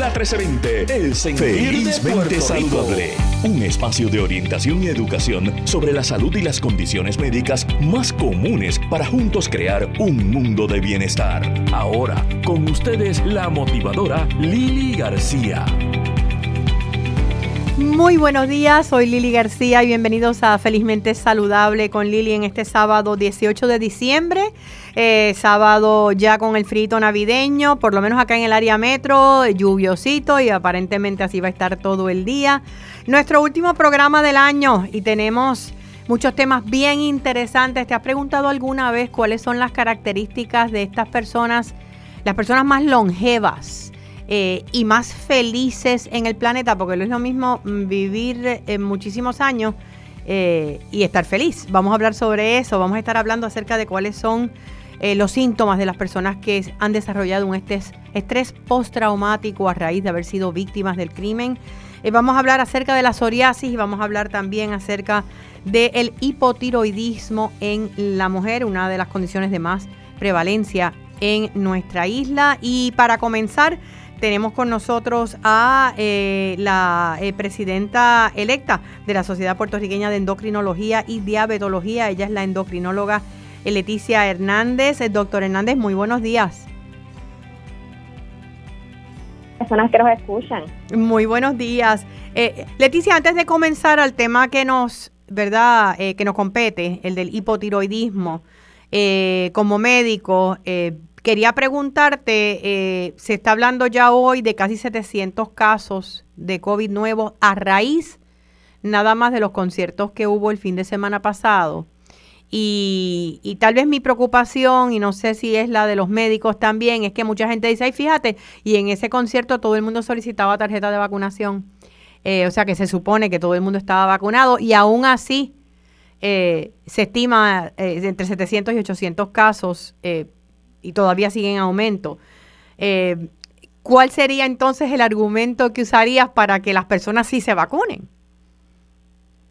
La 1320, el sentir de saludable. Un espacio de orientación y educación sobre la salud y las condiciones médicas más comunes para juntos crear un mundo de bienestar. Ahora, con ustedes la motivadora Lili García. Muy buenos días, soy Lili García y bienvenidos a Felizmente Saludable con Lili en este sábado 18 de diciembre. Eh, sábado ya con el frito navideño, por lo menos acá en el área metro, lluviosito y aparentemente así va a estar todo el día. Nuestro último programa del año y tenemos muchos temas bien interesantes. ¿Te has preguntado alguna vez cuáles son las características de estas personas, las personas más longevas? Eh, y más felices en el planeta, porque no es lo mismo vivir eh, muchísimos años eh, y estar feliz. Vamos a hablar sobre eso, vamos a estar hablando acerca de cuáles son los síntomas de las personas que han desarrollado un estrés, estrés postraumático a raíz de haber sido víctimas del crimen. vamos a hablar acerca de la psoriasis y vamos a hablar también acerca del hipotiroidismo en la mujer, una de las condiciones de más prevalencia en nuestra isla. Y para comenzar, tenemos con nosotros a eh, la eh, presidenta electa de la Sociedad Puertorriqueña de Endocrinología y Diabetología. Ella es la endocrinóloga eh, Leticia Hernández. Doctor Hernández, muy buenos días. Personas que nos escuchan. Muy buenos días. Leticia, antes de comenzar al tema que nos, ¿verdad? que nos compete, el del hipotiroidismo, como médico, Quería preguntarte, eh, se está hablando ya hoy de casi 700 casos de COVID nuevos a raíz nada más de los conciertos que hubo el fin de semana pasado. Y, tal vez mi preocupación, y no sé si es la de los médicos también, es que mucha gente dice, ay, fíjate, y en ese concierto todo el mundo solicitaba tarjeta de vacunación. Eh, o sea que se supone que todo el mundo estaba vacunado y aún así eh, se estima entre 700 y 800 casos y todavía sigue en aumento. Eh, ¿Cuál sería entonces el argumento que usarías para que las personas sí se vacunen?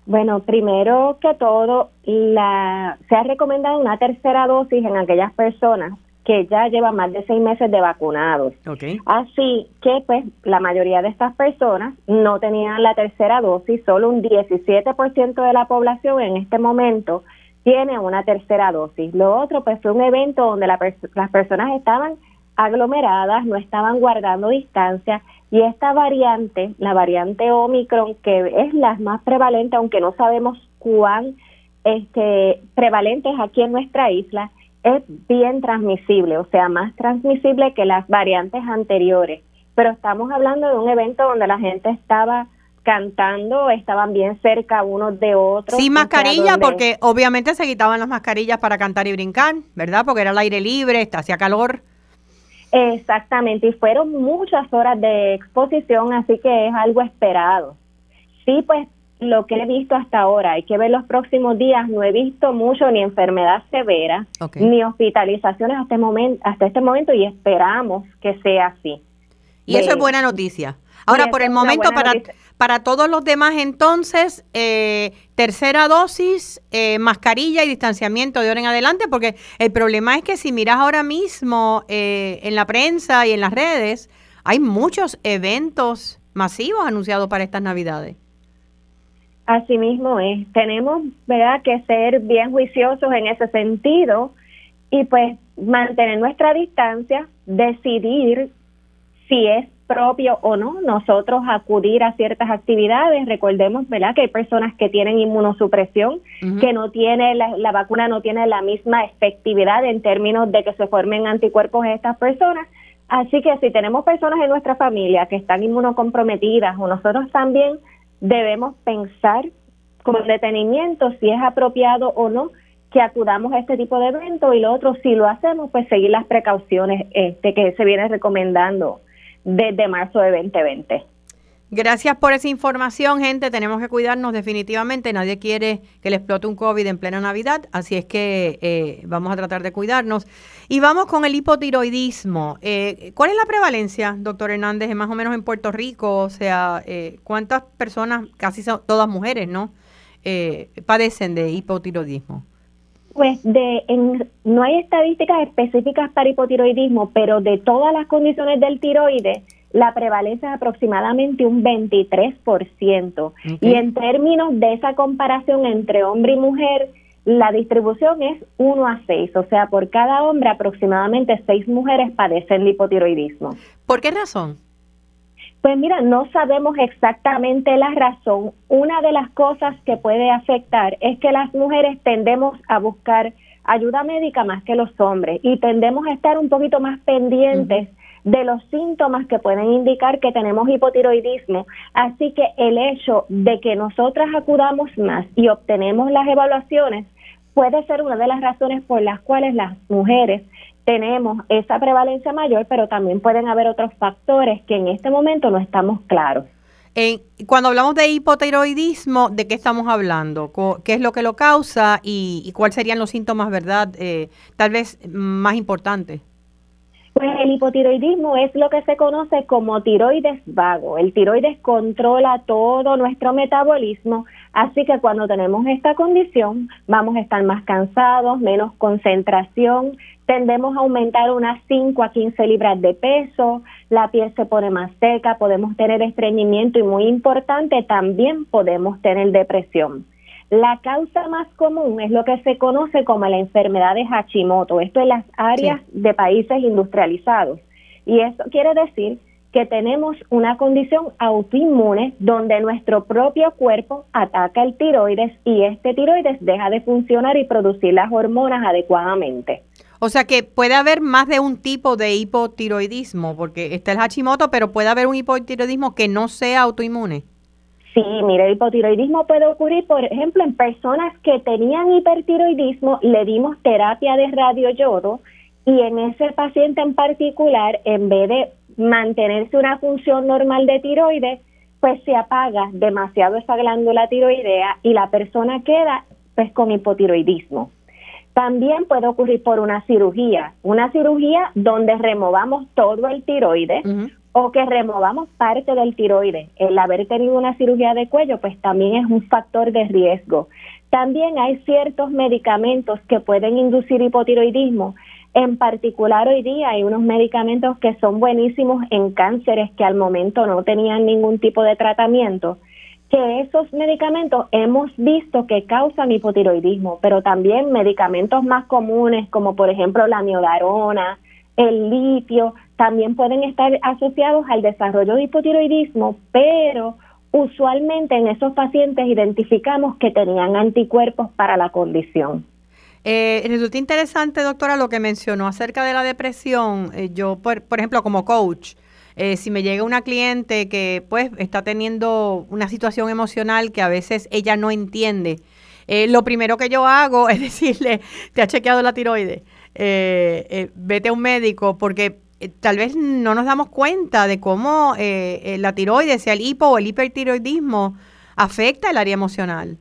Bueno, primero que todo, la, se ha recomendado una tercera dosis en aquellas personas que ya llevan más de seis meses de vacunados. Así que, pues, la mayoría de estas personas no tenían la tercera dosis, solo un 17% de la población en este momento tiene una tercera dosis. Lo otro, pues fue un evento donde las personas estaban aglomeradas, no estaban guardando distancia y esta variante, la variante Omicron, que es la más prevalente, aunque no sabemos cuán este, prevalente es aquí en nuestra isla, es bien transmisible, o sea, más transmisible que las variantes anteriores. Pero estamos hablando de un evento donde la gente estaba cantando, estaban bien cerca unos de otros. Sin mascarilla, porque obviamente se quitaban las mascarillas para cantar y brincar, ¿verdad? Porque era el aire libre, hacía calor. Exactamente, y fueron muchas horas de exposición, así que es algo esperado. Sí, pues lo que he visto hasta ahora, hay que ver los próximos días, no he visto mucho ni enfermedad severa, ni hospitalizaciones hasta, este momento, hasta este momento y esperamos que sea así. Y eso es buena noticia. Ahora, por el momento, para, para todos los demás, entonces, eh, tercera dosis, eh, mascarilla y distanciamiento de ahora en adelante, porque el problema es que si miras ahora mismo eh, en la prensa y en las redes, hay muchos eventos masivos anunciados para estas Navidades. Así mismo es. Tenemos, ¿verdad?, que ser bien juiciosos en ese sentido y pues mantener nuestra distancia, decidir si es propio o no, nosotros acudir a ciertas actividades. Recordemos, ¿verdad?, que hay personas que tienen inmunosupresión, que no tiene, la, vacuna no tiene la misma efectividad en términos de que se formen anticuerpos en estas personas. Así que si tenemos personas en nuestra familia que están inmunocomprometidas o nosotros también debemos pensar con detenimiento si es apropiado o no que acudamos a este tipo de evento y lo otro, si lo hacemos, pues seguir las precauciones este, que se viene recomendando desde marzo de 2020. Gracias por esa información, gente. Tenemos que cuidarnos definitivamente. Nadie quiere que le explote un COVID en plena Navidad, así es que eh, vamos a tratar de cuidarnos. Y vamos con el hipotiroidismo. Eh, ¿Cuál es la prevalencia, doctor Hernández, más o menos en Puerto Rico? O sea, eh, ¿cuántas personas, casi son todas mujeres, ¿no? padecen de hipotiroidismo? Pues de, no hay estadísticas específicas para hipotiroidismo, pero de todas las condiciones del tiroides, la prevalencia es aproximadamente un 23%. Y en términos de esa comparación entre hombre y mujer, la distribución es 1 a 6, o sea, por cada hombre aproximadamente 6 mujeres padecen hipotiroidismo. ¿Por qué razón? Pues mira, no sabemos exactamente la razón. Una de las cosas que puede afectar es que las mujeres tendemos a buscar ayuda médica más que los hombres y tendemos a estar un poquito más pendientes de los síntomas que pueden indicar que tenemos hipotiroidismo. Así que el hecho de que nosotras acudamos más y obtenemos las evaluaciones puede ser una de las razones por las cuales las mujeres tenemos esa prevalencia mayor, pero también pueden haber otros factores que en este momento no estamos claros. cuando hablamos de hipotiroidismo, ¿de qué estamos hablando? ¿Qué es lo que lo causa y, cuáles serían los síntomas, verdad, eh, tal vez más importantes? Pues el hipotiroidismo es lo que se conoce como tiroides vago. El tiroides controla todo nuestro metabolismo, así que cuando tenemos esta condición vamos a estar más cansados, menos concentración, tendemos a aumentar unas 5 a 15 libras de peso, la piel se pone más seca, podemos tener estreñimiento y muy importante, también podemos tener depresión. La causa más común es lo que se conoce como la enfermedad de Hashimoto, esto en las áreas de países industrializados. Y eso quiere decir que tenemos una condición autoinmune donde nuestro propio cuerpo ataca el tiroides y este tiroides deja de funcionar y producir las hormonas adecuadamente. O sea que puede haber más de un tipo de hipotiroidismo, porque está el Hashimoto, pero puede haber un hipotiroidismo que no sea autoinmune. Sí, mire, el hipotiroidismo puede ocurrir, por ejemplo, en personas que tenían hipertiroidismo, le dimos terapia de radioyodo y en ese paciente en particular, en vez de mantenerse una función normal de tiroides, pues se apaga demasiado esa glándula tiroidea y la persona queda pues con hipotiroidismo. También puede ocurrir por una cirugía, una cirugía donde removamos todo el tiroides o que removamos parte del tiroides. El haber tenido una cirugía de cuello, pues también es un factor de riesgo. También hay ciertos medicamentos que pueden inducir hipotiroidismo. En particular hoy día hay unos medicamentos que son buenísimos en cánceres que al momento no tenían ningún tipo de tratamiento, que esos medicamentos hemos visto que causan hipotiroidismo, pero también medicamentos más comunes como por ejemplo la miodarona, el litio, también pueden estar asociados al desarrollo de hipotiroidismo, pero usualmente en esos pacientes identificamos que tenían anticuerpos para la condición. Eh, resulta interesante, doctora, lo que mencionó acerca de la depresión. Eh, yo, por, ejemplo, como coach, eh, si me llega una cliente que pues está teniendo una situación emocional que a veces ella no entiende, eh, lo primero que yo hago es decirle, te ha chequeado la tiroides, vete a un médico porque eh, tal vez no nos damos cuenta de cómo eh, eh, la tiroides, sea el hipo o el hipertiroidismo, afecta el área emocional.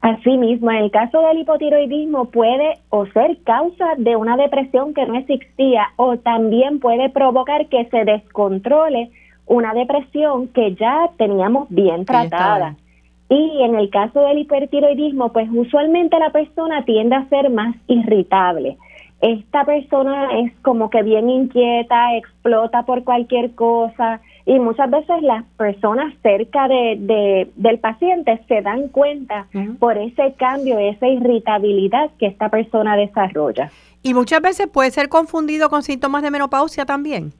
Asimismo, en el caso del hipotiroidismo puede o ser causa de una depresión que no existía o también puede provocar que se descontrole una depresión que ya teníamos bien tratada. Y en el caso del hipertiroidismo, pues usualmente la persona tiende a ser más irritable esta persona es como que bien inquieta, explota por cualquier cosa y muchas veces las personas cerca de, del paciente se dan cuenta por ese cambio, esa irritabilidad que esta persona desarrolla. Y muchas veces puede ser confundido con síntomas de menopausia también.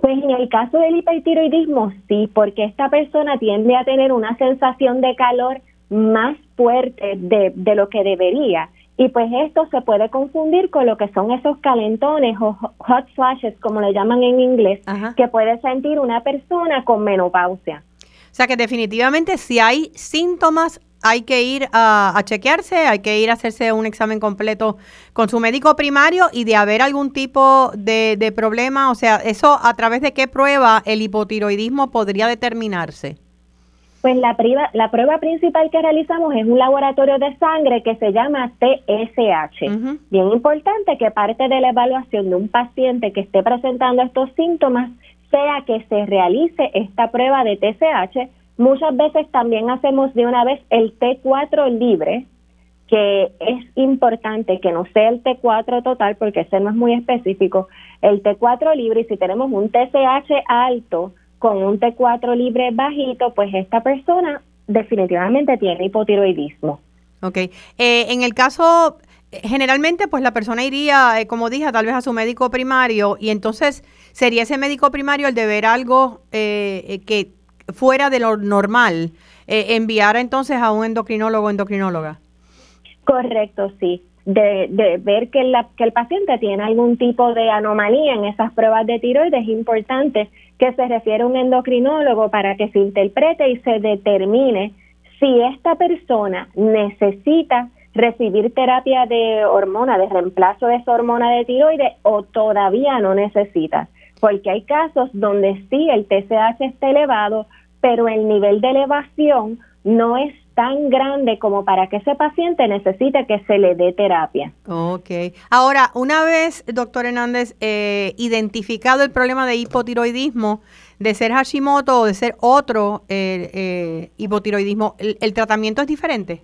Pues en el caso del hipertiroidismo sí, porque esta persona tiende a tener una sensación de calor más fuerte de, de lo que debería y pues esto se puede confundir con lo que son esos calentones o hot flashes, como le llaman en inglés, que puede sentir una persona con menopausia. O sea que definitivamente si hay síntomas hay que ir a, chequearse, hay que ir a hacerse un examen completo con su médico primario y de haber algún tipo de, de problema, o sea, eso a través de qué prueba el hipotiroidismo podría determinarse. Pues la, la prueba principal que realizamos es un laboratorio de sangre que se llama TSH. Bien importante que parte de la evaluación de un paciente que esté presentando estos síntomas sea que se realice esta prueba de TSH. Muchas veces también hacemos de una vez el T4 libre, que es importante que no sea el T4 total, porque ese no es muy específico, el T4 libre, y si tenemos un TSH alto con un T4 libre bajito, pues esta persona definitivamente tiene hipotiroidismo. Ok. Eh, en el caso, generalmente, pues la persona iría, eh, como dije, tal vez a su médico primario, y entonces sería ese médico primario el de ver algo eh, que fuera de lo normal, enviar entonces a un endocrinólogo o endocrinóloga. Correcto, sí. De, de ver que, la, que el paciente tiene algún tipo de anomalía en esas pruebas de tiroides, es importante que se refiere a un endocrinólogo para que se interprete y se determine si esta persona necesita recibir terapia de hormona, de reemplazo de esa hormona de tiroides o todavía no necesita. Porque hay casos donde sí el TSH está elevado, pero el nivel de elevación no es tan grande como para que ese paciente necesite que se le dé terapia. Ok. Ahora, una vez, doctor Hernández, eh, identificado el problema de hipotiroidismo, de ser Hashimoto o de ser otro eh, eh, hipotiroidismo, ¿el, tratamiento es diferente?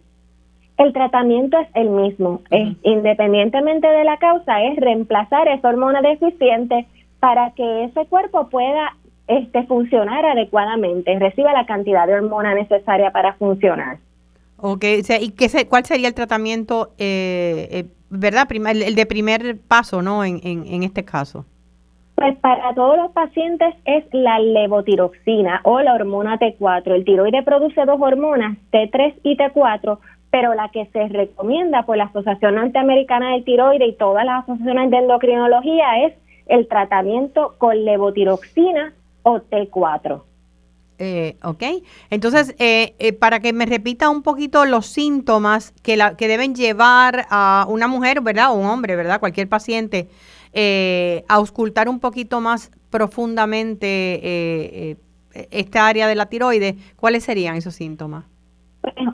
El tratamiento es el mismo. independientemente de la causa, es reemplazar esa hormona deficiente para que ese cuerpo pueda este, funcionar adecuadamente, reciba la cantidad de hormona necesaria para funcionar. Ok, ¿y qué cuál sería el tratamiento, eh, eh verdad, el, de primer paso, ¿no? En, en, este caso. Pues para todos los pacientes es la levotiroxina o la hormona T4. El tiroide produce dos hormonas, T3 y T4, pero la que se recomienda por la Asociación Norteamericana del Tiroide y todas las asociaciones de endocrinología es el tratamiento con levotiroxina o T4. Eh, ok, entonces eh, eh, para que me repita un poquito los síntomas que, la, que deben llevar a una mujer, ¿verdad? O un hombre, ¿verdad? Cualquier paciente, a auscultar un poquito más profundamente esta área de la tiroides, ¿cuáles serían esos síntomas?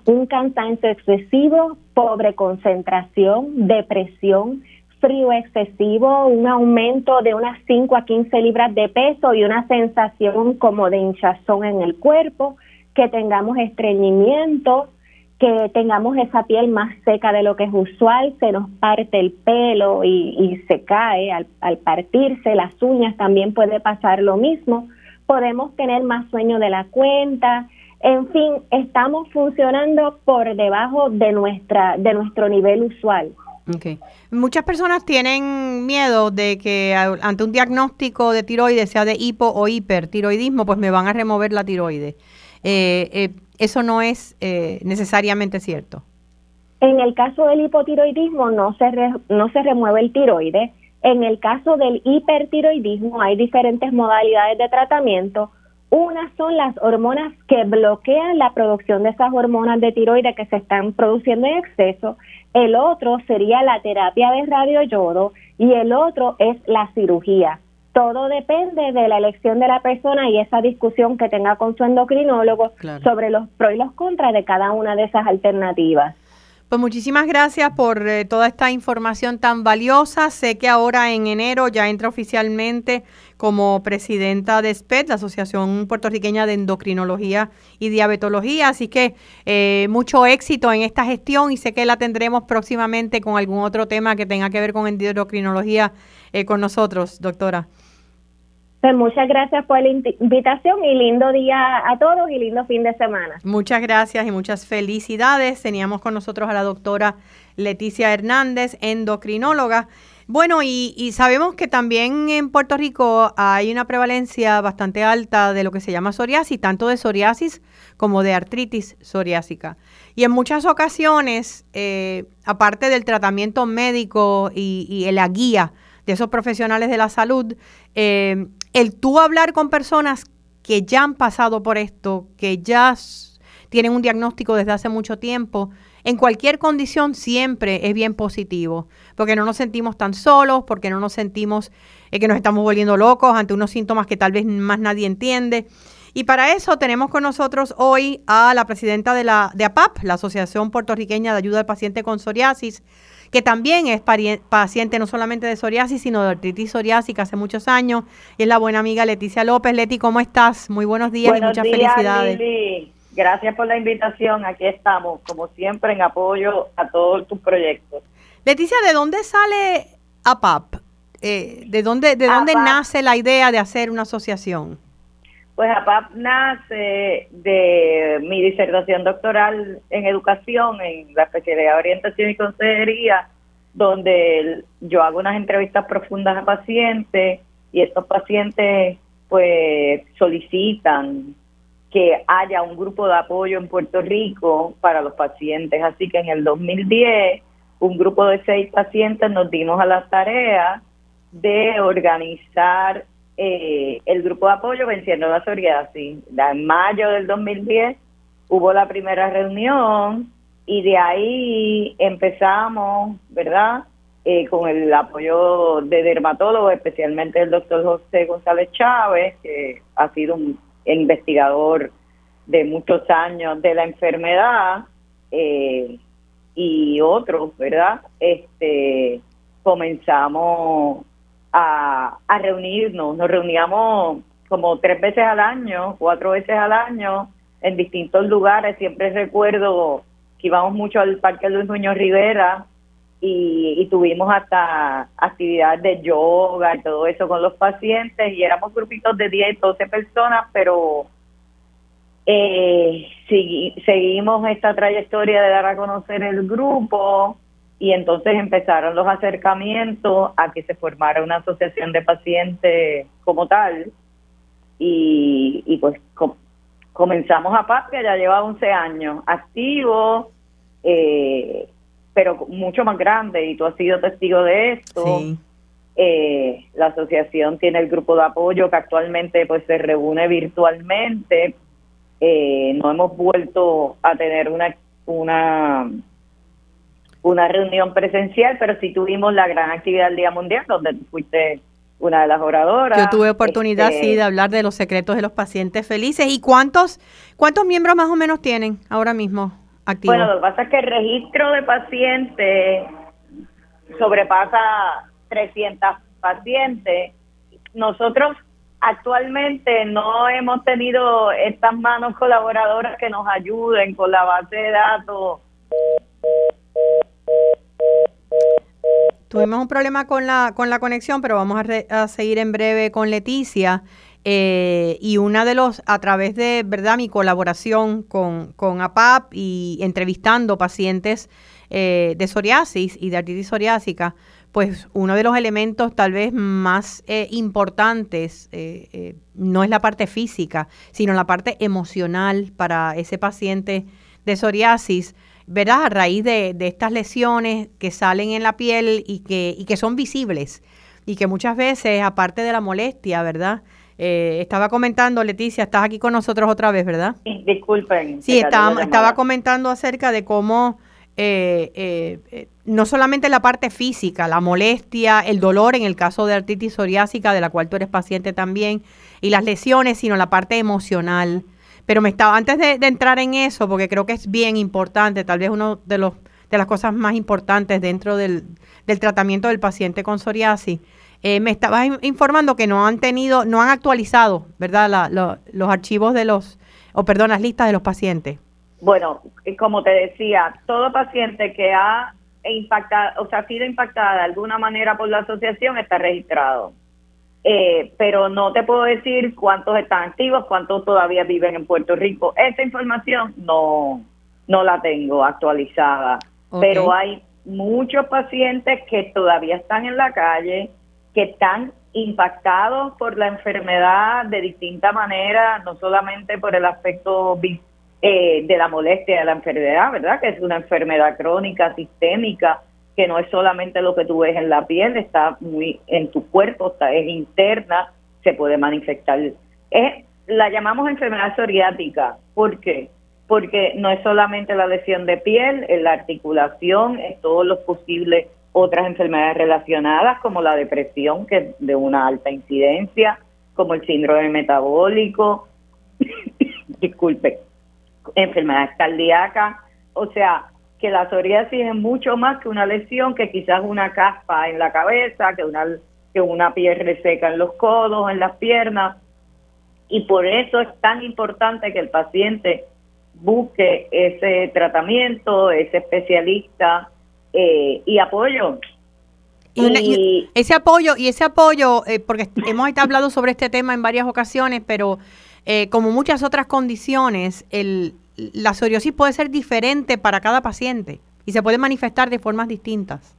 Un cansancio excesivo, pobre concentración, depresión, frío excesivo, un aumento de unas 5 a 15 libras de peso y una sensación como de hinchazón en el cuerpo, que tengamos estreñimiento, que tengamos esa piel más seca de lo que es usual, se nos parte el pelo y, se cae al, al, partirse, las uñas también puede pasar lo mismo, podemos tener más sueño de la cuenta, en fin, estamos funcionando por debajo de nuestra de nuestro nivel usual. Muchas personas tienen miedo de que ante un diagnóstico de tiroides, sea de hipo o hipertiroidismo, pues me van a remover la tiroides. Eh, eh, eso no es eh, necesariamente cierto. En el caso del hipotiroidismo no se, no se remueve el tiroides. En el caso del hipertiroidismo hay diferentes modalidades de tratamiento. Unas son las hormonas que bloquean la producción de esas hormonas de tiroides que se están produciendo en exceso el otro sería la terapia de radioyodo y el otro es la cirugía. Todo depende de la elección de la persona y esa discusión que tenga con su endocrinólogo sobre los pros y los contras de cada una de esas alternativas. Pues muchísimas gracias por eh, toda esta información tan valiosa. Sé que ahora en enero ya entra oficialmente como presidenta de SPED, la Asociación Puertorriqueña de Endocrinología y Diabetología. Así que eh, mucho éxito en esta gestión y sé que la tendremos próximamente con algún otro tema que tenga que ver con endocrinología eh, con nosotros, doctora. Pues muchas gracias por la invitación y lindo día a todos y lindo fin de semana. Muchas gracias y muchas felicidades. Teníamos con nosotros a la doctora Leticia Hernández, endocrinóloga. Bueno, y, sabemos que también en Puerto Rico hay una prevalencia bastante alta de lo que se llama psoriasis, tanto de psoriasis como de artritis psoriásica. Y en muchas ocasiones, eh, aparte del tratamiento médico y, y la guía de esos profesionales de la salud, eh, el tú hablar con personas que ya han pasado por esto, que ya tienen un diagnóstico desde hace mucho tiempo, en cualquier condición siempre es bien positivo, porque no nos sentimos tan solos, porque no nos sentimos eh, que nos estamos volviendo locos ante unos síntomas que tal vez más nadie entiende. Y para eso tenemos con nosotros hoy a la presidenta de la de APAP, la Asociación Puertorriqueña de Ayuda al Paciente con Psoriasis, que también es paciente no solamente de psoriasis, sino de artritis psoriásica hace muchos años. Y es la buena amiga Leticia López. Leti, ¿cómo estás? Muy buenos días y muchas felicidades. Gracias por la invitación. Aquí estamos, como siempre, en apoyo a todos tus proyectos. Leticia, ¿de dónde sale APAP? Eh, ¿De dónde, de dónde nace la idea de hacer una asociación? Pues APAP nace de mi disertación doctoral en educación, en la especialidad de orientación y consejería, donde yo hago unas entrevistas profundas a pacientes y estos pacientes pues solicitan que haya un grupo de apoyo en Puerto Rico para los pacientes. Así que en el 2010, un grupo de seis pacientes nos dimos a la tarea de organizar eh, el grupo de apoyo Venciendo la Psoriasis. En mayo del 2010 hubo la primera reunión y de ahí empezamos, ¿verdad? Eh, con el apoyo de dermatólogos, especialmente el doctor José González Chávez, que ha sido un investigador de muchos años de la enfermedad eh, y otros, ¿verdad? Este, comenzamos a, reunirnos, nos reuníamos como tres veces al año, cuatro veces al año en distintos lugares. Siempre recuerdo que íbamos mucho al Parque Luis Muñoz Rivera y, tuvimos hasta actividades de yoga y todo eso con los pacientes. Y éramos grupitos de 10, 12 personas, pero eh, seguimos esta trayectoria de dar a conocer el grupo y entonces empezaron los acercamientos a que se formara una asociación de pacientes como tal y, y pues comenzamos a paz que ya lleva 11 años activo eh, pero mucho más grande y tú has sido testigo de esto. Eh, la asociación tiene el grupo de apoyo que actualmente pues se reúne virtualmente. Eh, no hemos vuelto a tener una una una reunión presencial, pero sí tuvimos la gran actividad del Día Mundial donde fuiste una de las oradoras. Yo tuve oportunidad sí este, de hablar de los secretos de los pacientes felices. ¿Y cuántos cuántos miembros más o menos tienen ahora mismo? Bueno, lo que pasa es que el registro de pacientes sobrepasa 300 pacientes. Nosotros actualmente no hemos tenido estas manos colaboradoras que nos ayuden con la base de datos. Tuvimos un problema con la, con la conexión, pero vamos a, a seguir en breve con Leticia. Eh, y una de los, a través de, ¿verdad?, mi colaboración con, con APAP y entrevistando pacientes eh, de psoriasis y de artritis psoriásica, pues uno de los elementos tal vez más eh, importantes no es la parte física, sino la parte emocional para ese paciente de psoriasis, ¿verdad? A raíz de, de estas lesiones que salen en la piel y que, y que son visibles y que muchas veces, aparte de la molestia, ¿verdad? Eh, estaba comentando, Leticia, estás aquí con nosotros otra vez, ¿verdad? Disculpen. Sí, estaba, estaba comentando acerca de cómo eh, eh, no solamente la parte física, la molestia, el dolor en el caso de artritis psoriásica, de la cual tú eres paciente también, y las lesiones, sino la parte emocional. Pero me estaba, antes de, entrar en eso, porque creo que es bien importante, tal vez uno de los de las cosas más importantes dentro del, del tratamiento del paciente con psoriasis, eh, me estabas informando que no han tenido, no han actualizado, ¿verdad? los archivos de los, o perdón, las listas de los pacientes. Bueno, como te decía, todo paciente que ha impactado, o sea, ha sido impactada de alguna manera por la asociación está registrado. Eh, pero no te puedo decir cuántos están activos, cuántos todavía viven en Puerto Rico. Esa información no, no la tengo actualizada. Pero hay muchos pacientes que todavía están en la calle, que están impactados por la enfermedad de distinta manera, no solamente por el aspecto eh, de la molestia de la enfermedad, ¿verdad? Que es una enfermedad crónica, sistémica, que no es solamente lo que tú ves en la piel, está muy en tu cuerpo, está, es interna, se puede manifestar. Es, la llamamos enfermedad psoriática. ¿Por qué? Porque no es solamente la lesión de piel, es la articulación, es todos los posibles otras enfermedades relacionadas como la depresión, que es de una alta incidencia, como el síndrome metabólico, disculpe, enfermedades cardíacas, o sea, que la psoriasis es mucho más que una lesión, que quizás una caspa en la cabeza, que una, que una piel reseca en los codos, en las piernas, y por eso es tan importante que el paciente busque ese tratamiento, ese especialista eh, y apoyo. Y, ese apoyo, y ese apoyo, eh, porque hemos hablado sobre este tema en varias ocasiones, pero eh, como muchas otras condiciones, el, la psoriasis puede ser diferente para cada paciente y se puede manifestar de formas distintas.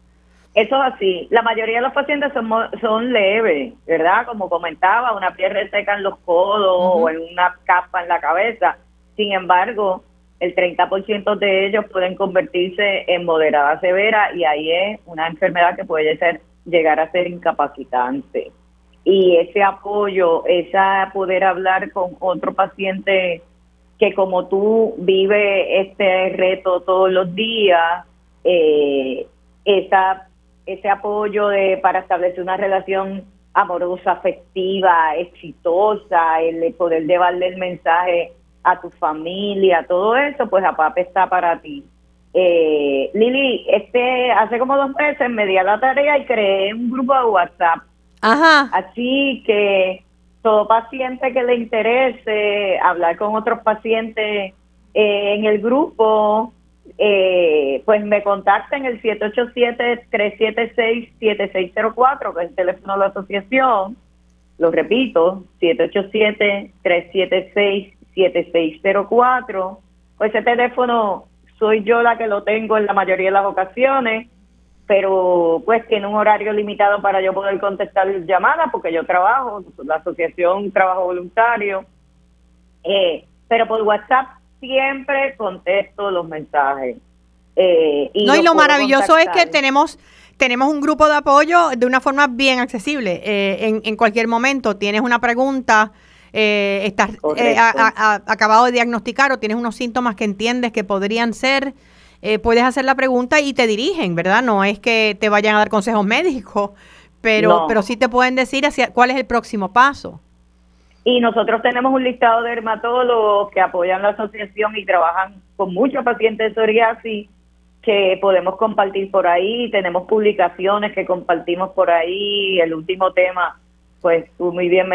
Eso es así. La mayoría de los pacientes son, son leves, ¿verdad? Como comentaba, una piel reseca en los codos o en una capa en la cabeza. Sin embargo, el 30% de ellos pueden convertirse en moderada severa y ahí es una enfermedad que puede ser llegar a ser incapacitante. Y ese apoyo, esa poder hablar con otro paciente que como tú vive este reto todos los días, eh, esa, ese apoyo de, para establecer una relación amorosa, afectiva, exitosa, el poder llevarle el mensaje a tu familia, todo eso, pues APAP está para ti. Eh, Lili, este, hace como dos meses me di a la tarea y creé un grupo de WhatsApp. Ajá. Así que todo paciente que le interese hablar con otros pacientes eh, en el grupo, eh, pues me contacta en el 787-376-7604, que es el teléfono de la asociación. Lo repito, 787-376 7604. Pues ese teléfono soy yo la que lo tengo en la mayoría de las ocasiones, pero pues tiene un horario limitado para yo poder contestar llamadas porque yo trabajo, la asociación trabajo voluntario, eh, pero por WhatsApp siempre contesto los mensajes. Eh, y no, y lo maravilloso es que tenemos tenemos un grupo de apoyo de una forma bien accesible. Eh, en, en cualquier momento tienes una pregunta, eh, estás eh, acabado de diagnosticar o tienes unos síntomas que entiendes que podrían ser, eh, puedes hacer la pregunta y te dirigen, ¿verdad? No es que te vayan a dar consejos médicos, pero, pero sí te pueden decir hacia cuál es el próximo paso. Y nosotros tenemos un listado de dermatólogos que apoyan la asociación y trabajan con muchos pacientes de psoriasis que podemos compartir por ahí. Tenemos publicaciones que compartimos por ahí. El último tema pues tú muy bien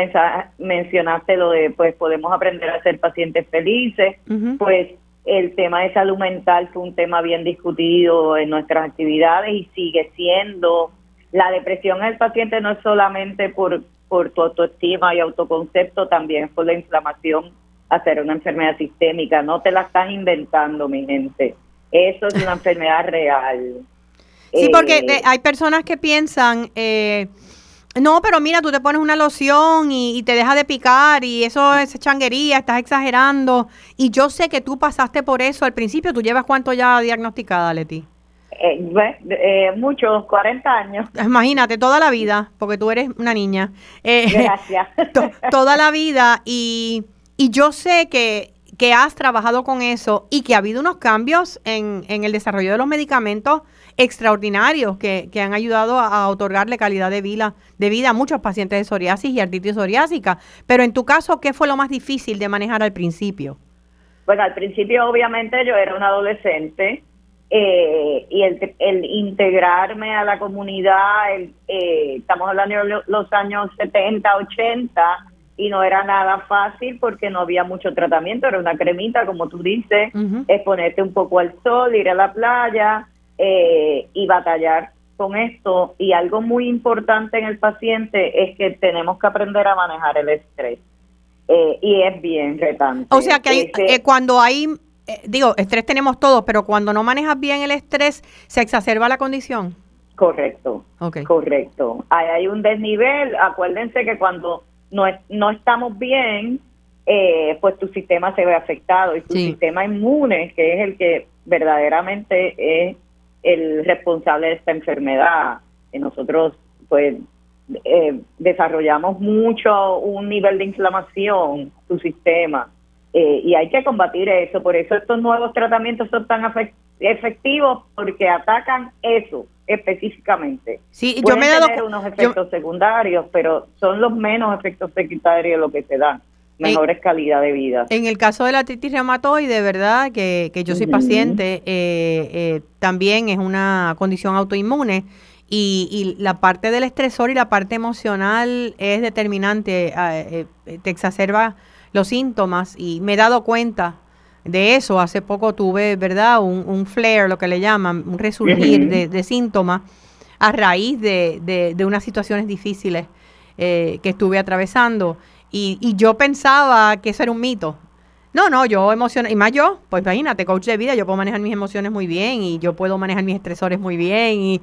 mencionaste lo de, pues podemos aprender a ser pacientes felices, pues el tema de salud mental fue un tema bien discutido en nuestras actividades y sigue siendo. La depresión en el paciente no es solamente por, por tu autoestima y autoconcepto, también es por la inflamación hacer una enfermedad sistémica. No te la estás inventando, mi gente. Eso es una enfermedad real. Sí, porque eh, hay personas que piensan... Eh, no, pero mira, tú te pones una loción y, te deja de picar y eso es changuería, estás exagerando. Y yo sé que tú pasaste por eso al principio. ¿Tú llevas cuánto ya diagnosticada, Leti? Eh, eh, muchos, 40 años. Imagínate, toda la vida, porque tú eres una niña. Eh, Gracias. toda la vida y, y yo sé que, que has trabajado con eso y que ha habido unos cambios en, en el desarrollo de los medicamentos extraordinarios que, han ayudado a, otorgarle calidad de vida, de vida a muchos pacientes de psoriasis y artritis psoriásica. Pero en tu caso, ¿qué fue lo más difícil de manejar al principio? Bueno, al principio obviamente yo era una adolescente eh, y el, integrarme a la comunidad, eh, estamos hablando de los años 70, 80, y no era nada fácil porque no había mucho tratamiento, era una cremita, como tú dices, es ponerte un poco al sol, ir a la playa, eh, y batallar con esto. Y algo muy importante en el paciente es que tenemos que aprender a manejar el estrés. Eh, y es bien retante. O sea que eh, cuando hay, digo, estrés tenemos todos, pero cuando no manejas bien el estrés, se exacerba la condición. Correcto. Correcto. Hay, hay un desnivel. Acuérdense que cuando no, no estamos bien, pues tu sistema se ve afectado y tu sistema inmune, que es el que verdaderamente es el responsable de esta enfermedad. Y nosotros, pues, eh, desarrollamos mucho un nivel de inflamación, su sistema, eh, y hay que combatir eso. Por eso estos nuevos tratamientos son tan efectivos, porque atacan eso específicamente. Sí, yo me he dado tener unos efectos secundarios, pero son los menos efectos secundarios lo que se dan mejores calidad de vida. En el caso de la artritis reumatoide, verdad, que, que yo soy paciente, eh, eh, también es una condición autoinmune y, y, la parte del estresor y la parte emocional es determinante, eh, te exacerba los síntomas y me he dado cuenta de eso. Hace poco tuve, ¿verdad? Un, un flare, lo que le llaman, un resurgir de, síntomas a raíz de, de, unas situaciones difíciles eh, que estuve atravesando. Y, y yo pensaba que eso era un mito. No, no, yo emociono, y más yo, pues imagínate, coach de vida, yo puedo manejar mis emociones muy bien y yo puedo manejar mis estresores muy bien y,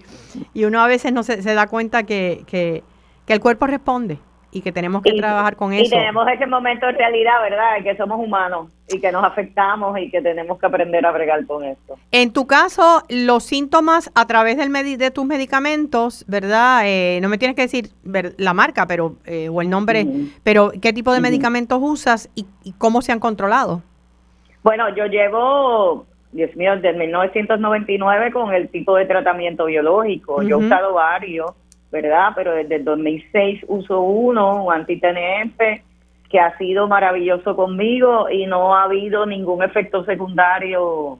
y uno a veces no se, se da cuenta que, que, que el cuerpo responde y que tenemos que trabajar con eso. Y tenemos ese momento de realidad, ¿verdad? que somos humanos y que nos afectamos y que tenemos que aprender a bregar con esto. En tu caso, los síntomas a través del de tus medicamentos, ¿verdad? Eh, no me tienes que decir la marca pero eh, o el nombre, pero ¿qué tipo de medicamentos usas y, cómo se han controlado? Bueno, yo llevo, Dios mío, desde 1999 con el tipo de tratamiento biológico. Yo he usado varios ¿verdad? Pero desde el 2006 uso uno, un anti-TNF, que ha sido maravilloso conmigo y no ha habido ningún efecto secundario,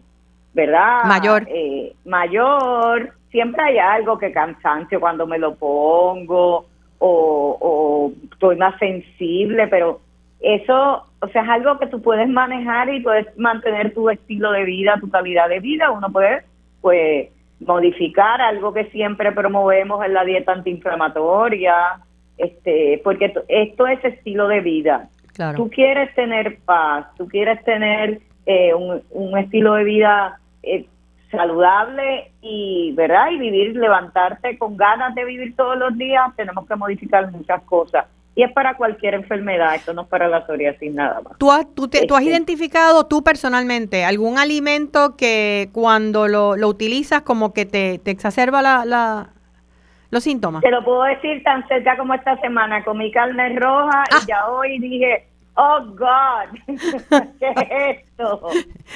¿verdad? Mayor. Eh, mayor. Siempre hay algo que cansancio cuando me lo pongo o, o estoy más sensible, pero eso, o sea, es algo que tú puedes manejar y puedes mantener tu estilo de vida, tu calidad de vida. Uno puede, pues, modificar algo que siempre promovemos en la dieta antiinflamatoria, este, porque esto es estilo de vida. Tú quieres tener paz, tú quieres tener eh, un, estilo de vida eh, saludable y, ¿verdad? Y vivir, levantarte con ganas de vivir todos los días, tenemos que modificar muchas cosas. Y es para cualquier enfermedad, esto no es para la psoriasis nada más. ¿Tú has, tú, has este identificado tú personalmente algún alimento que cuando lo, lo utilizas como que te, te exacerba la, la, los síntomas? Te lo puedo decir tan cerca como esta semana, comí carne roja y ah. ya hoy dije, Oh God, ¿qué es esto?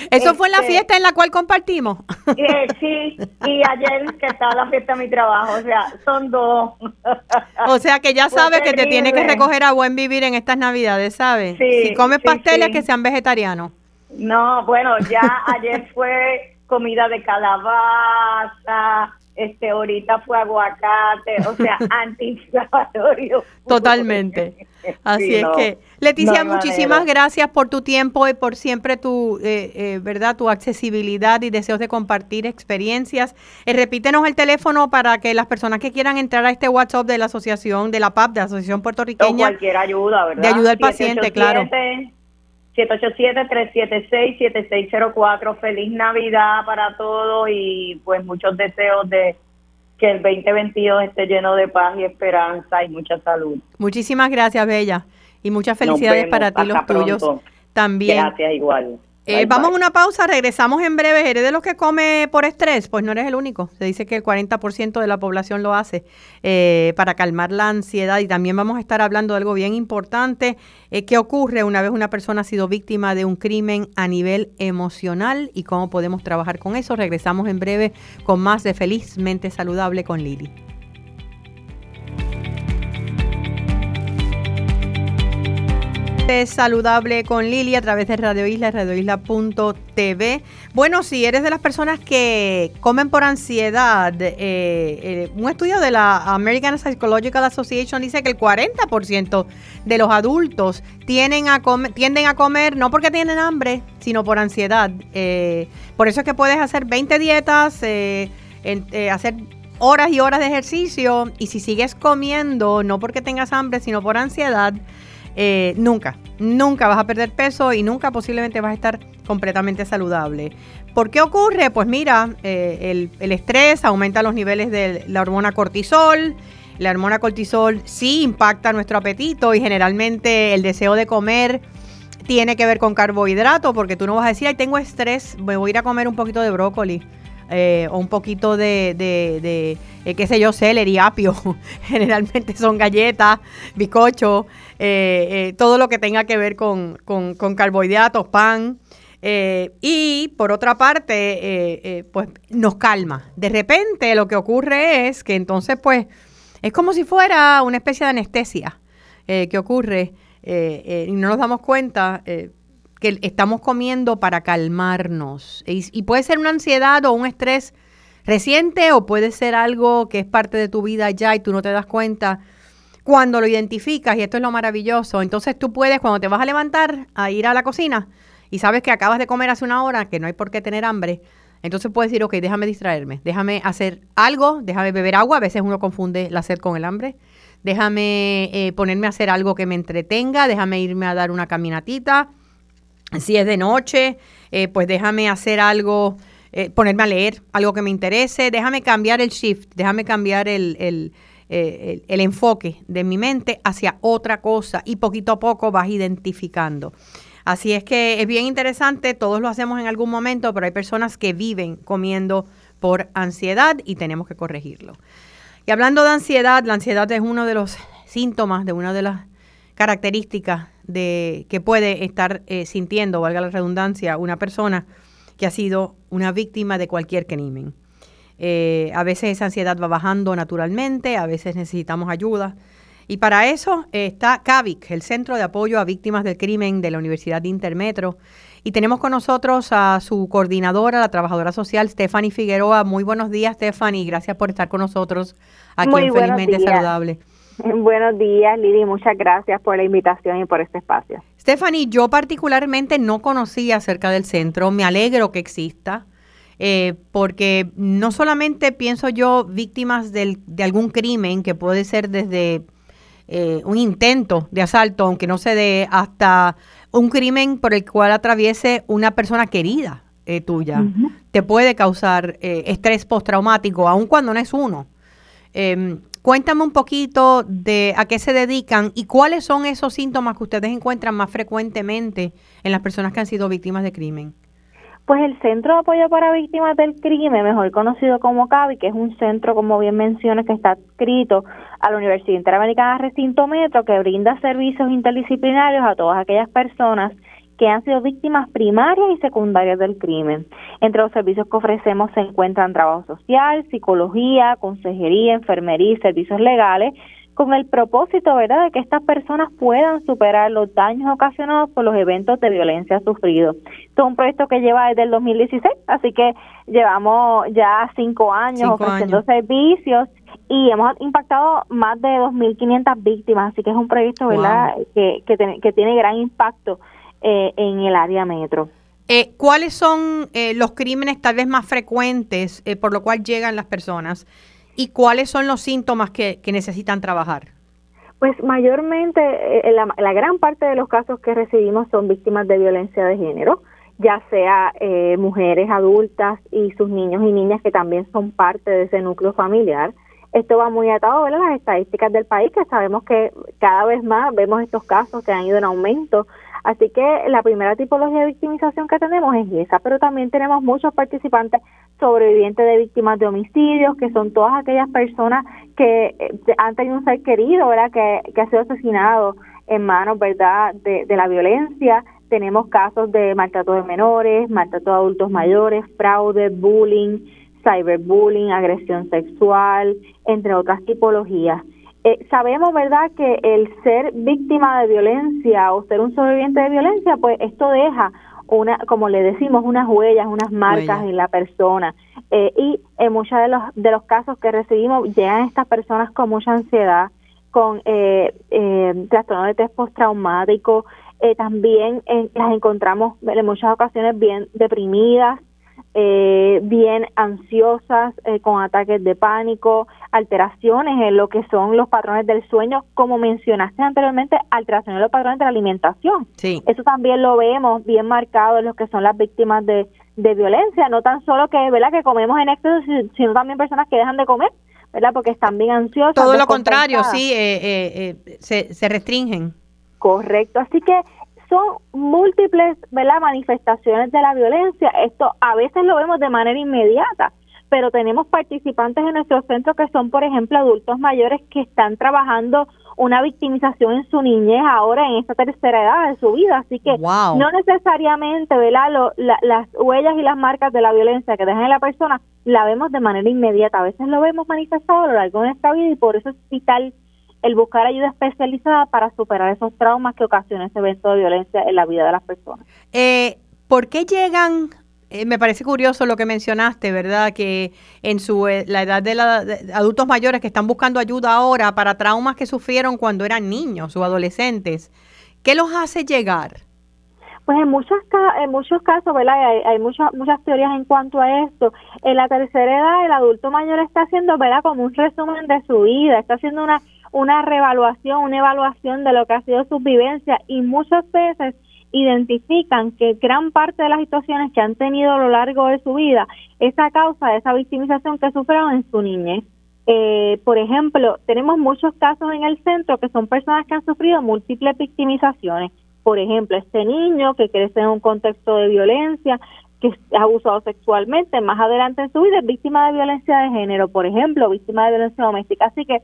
¿Eso fue en la este, fiesta en la cual compartimos? Eh, sí, y ayer que estaba la fiesta de mi trabajo, o sea, son dos. O sea que ya sabes que te tiene que recoger a buen vivir en estas navidades, ¿sabes? si comes pasteles que sean vegetarianos. No, bueno, ya ayer fue comida de calabaza, este ahorita fue aguacate, o sea, antiinflamatorio. Totalmente. Así es que, Leticia, muchísimas gracias por tu tiempo y por siempre tu, eh, eh, verdad, tu accesibilidad y deseos de compartir experiencias. Eh, repítenos el teléfono para que las personas que quieran entrar a este WhatsApp de la asociación, de la PAP, de la Asociación Puertorriqueña. cualquier ayuda, ¿verdad? De ayuda al paciente, claro. 787-376-7604. Feliz Navidad para todos y pues muchos deseos de que el 2022 esté lleno de paz y esperanza y mucha salud. Muchísimas gracias, Bella. Y muchas felicidades para ti, los tuyos también. Gracias, igual. Eh, vamos a una pausa, regresamos en breve. ¿Eres de los que come por estrés? Pues no eres el único. Se dice que el 40% de la población lo hace eh, para calmar la ansiedad. Y también vamos a estar hablando de algo bien importante. Eh, ¿Qué ocurre una vez una persona ha sido víctima de un crimen a nivel emocional y cómo podemos trabajar con eso? Regresamos en breve con más de Felizmente Saludable con Lili. Saludable con Lili a través de Radio Isla, radioisla.tv. Bueno, si eres de las personas que comen por ansiedad, eh, eh, un estudio de la American Psychological Association dice que el 40% de los adultos tienden a, comer, no porque tienen hambre, sino por ansiedad. Eh, por eso es que puedes hacer 20 dietas, hacer horas y horas de ejercicio y si sigues comiendo, no porque tengas hambre, sino por ansiedad, eh, nunca, nunca vas a perder peso y nunca posiblemente vas a estar completamente saludable. ¿Por qué ocurre? Pues mira, eh, el, estrés aumenta los niveles de la hormona cortisol. La hormona cortisol sí impacta nuestro apetito y generalmente el deseo de comer tiene que ver con carbohidratos, porque tú no vas a decir, ay, tengo estrés, me voy a ir a comer un poquito de brócoli. Eh, o un poquito de, de, de qué sé yo, celery, apio. Generalmente son galletas, bizcocho, eh, eh, todo lo que tenga que ver con, carbohidratos, pan. Eh, y por otra parte, pues nos calma. De repente lo que ocurre es que entonces pues es como si fuera una especie de anestesia que ocurre y no nos damos cuenta que estamos comiendo para calmarnos. y puede ser una ansiedad o un estrés reciente o puede ser algo que es parte de tu vida ya y tú no te das cuenta cuando lo identificas, y esto es lo maravilloso, entonces tú puedes, cuando te vas a levantar, a ir a la cocina y sabes que acabas de comer hace una hora, que no hay por qué tener hambre, entonces puedes decir, ok, déjame distraerme, déjame hacer algo, déjame beber agua, a veces uno confunde la sed con el hambre, déjame eh, ponerme a hacer algo que me entretenga, déjame irme a dar una caminatita, si es de noche, eh, pues déjame hacer algo, eh, ponerme a leer algo que me interese, déjame cambiar el shift, déjame cambiar el, el, el enfoque de mi mente hacia otra cosa y poquito a poco vas identificando. Así es que es bien interesante, todos lo hacemos en algún momento, pero hay personas que viven comiendo por ansiedad y tenemos que corregirlo. Y hablando de ansiedad, la ansiedad es uno de los síntomas, de una de las características de que puede estar eh, sintiendo, valga la redundancia, una persona que ha sido una víctima de cualquier crimen. Eh, a veces esa ansiedad va bajando naturalmente, a veces necesitamos ayuda. Y para eso está CAVIC, el Centro de Apoyo a Víctimas del Crimen de la Universidad de Intermetro. Y tenemos con nosotros a su coordinadora, la trabajadora social, Stephanie Figueroa. Muy buenos días, Stephanie. Gracias por estar con nosotros aquí en Felizmente Saludable. Buenos días, Lili. Muchas gracias por la invitación y por este espacio. Stephanie, yo particularmente no conocía acerca del centro. Me alegro que exista. Eh, porque no solamente pienso yo víctimas del, de algún crimen que puede ser desde eh, un intento de asalto, aunque no se dé, hasta un crimen por el cual atraviese una persona querida eh, tuya, te puede causar estrés postraumático, aun cuando no es uno. Cuéntame un poquito de a qué se dedican y cuáles son esos síntomas que ustedes encuentran más frecuentemente en las personas que han sido víctimas de crimen. Pues el Centro de Apoyo para Víctimas del Crimen, mejor conocido como CAVI, que es un centro, como bien menciona, que está adscrito a la Universidad Interamericana Recinto Metro, que brinda servicios interdisciplinarios a todas aquellas personas que han sido víctimas primarias y secundarias del crimen. Entre los servicios que ofrecemos se encuentran trabajo social, psicología, consejería, enfermería y servicios legales, con el propósito, ¿verdad?, de que estas personas puedan superar los daños ocasionados por los eventos de violencia sufridos. Esto es un proyecto que lleva desde el 2016, así que llevamos ya cinco años ofreciendo servicios y hemos impactado más de 2.500 víctimas, así que es un proyecto, ¿verdad?, que, que, tiene gran impacto eh, en el área metro. Eh, ¿Cuáles son eh, los crímenes tal vez más frecuentes por lo cual llegan las personas? ¿Y cuáles son los síntomas que, necesitan trabajar? Pues mayormente eh, la, gran parte de los casos que recibimos son víctimas de violencia de género, ya sea eh, mujeres adultas y sus niños y niñas que también son parte de ese núcleo familiar. Esto va muy atado a las estadísticas del país, que sabemos que cada vez más vemos estos casos que han ido en aumento Así que la primera tipología de victimización que tenemos es esa, pero también tenemos muchos participantes sobrevivientes de víctimas de homicidios, que son todas aquellas personas que eh, han tenido un ser querido, ¿verdad? Que, que ha sido asesinado en manos, ¿verdad?, de, de la violencia. Tenemos casos de maltrato de menores, maltrato de adultos mayores, fraude, bullying, cyberbullying, agresión sexual, entre otras tipologías. Eh, sabemos, ¿verdad?, que el ser víctima de violencia o ser un sobreviviente de violencia, pues esto deja una, como le decimos, unas huellas, unas marcas en la persona. Eh, y en muchos de los, de los casos que recibimos, llegan estas personas con mucha ansiedad, con eh, eh, trastorno de estrés postraumático, eh, también las encontramos en muchas ocasiones bien deprimidas, eh, bien ansiosas, eh, con ataques de pánico, alteraciones en lo que son los patrones del sueño, como mencionaste anteriormente, alteraciones en los patrones de la alimentación. Sí. Eso también lo vemos bien marcado en lo que son las víctimas de, de violencia, no tan solo que, ¿verdad? que comemos en exceso, sino también personas que dejan de comer, ¿verdad? Porque están bien ansiosas. Todo lo contrario, sí, eh, se, se restringen. Correcto, así que son múltiples ¿verdad? manifestaciones de la violencia. Esto a veces lo vemos de manera inmediata, pero tenemos participantes en nuestro centro que son, por ejemplo, adultos mayores que están trabajando una victimización en su niñez ahora en esta tercera edad de su vida. Así que no necesariamente ¿verdad? las huellas y las marcas de la violencia que dejan en la persona la vemos de manera inmediata. A veces lo vemos manifestado a lo largo de nuestra vida y por eso es vital el buscar ayuda especializada para superar esos traumas que ocasionan ese evento de violencia en la vida de las personas. Eh, ¿Por qué llegan? Eh, me parece curioso lo que mencionaste, ¿verdad? Que en su eh, la edad de, la, adultos mayores que están buscando ayuda ahora para traumas que sufrieron cuando eran niños o adolescentes, ¿qué los hace llegar? Pues en muchos, en muchos casos, ¿verdad? Hay, hay muchas, muchas teorías en cuanto a esto. En la tercera edad, el adulto mayor está haciendo, ¿verdad? Como un resumen de su vida, está haciendo una, una reevaluación, una evaluación de lo que ha sido su vivencia y muchas veces identifican que gran parte de las situaciones que han tenido a lo largo de su vida es a causa de esa victimización que sufrieron en su niñez. Eh, por ejemplo, tenemos muchos casos en el centro que son personas que han sufrido múltiples victimizaciones. Por ejemplo, este niño que crece en un contexto de violencia, que es abusado sexualmente, más adelante en su vida es víctima de violencia de género, por ejemplo, víctima de violencia doméstica. Así que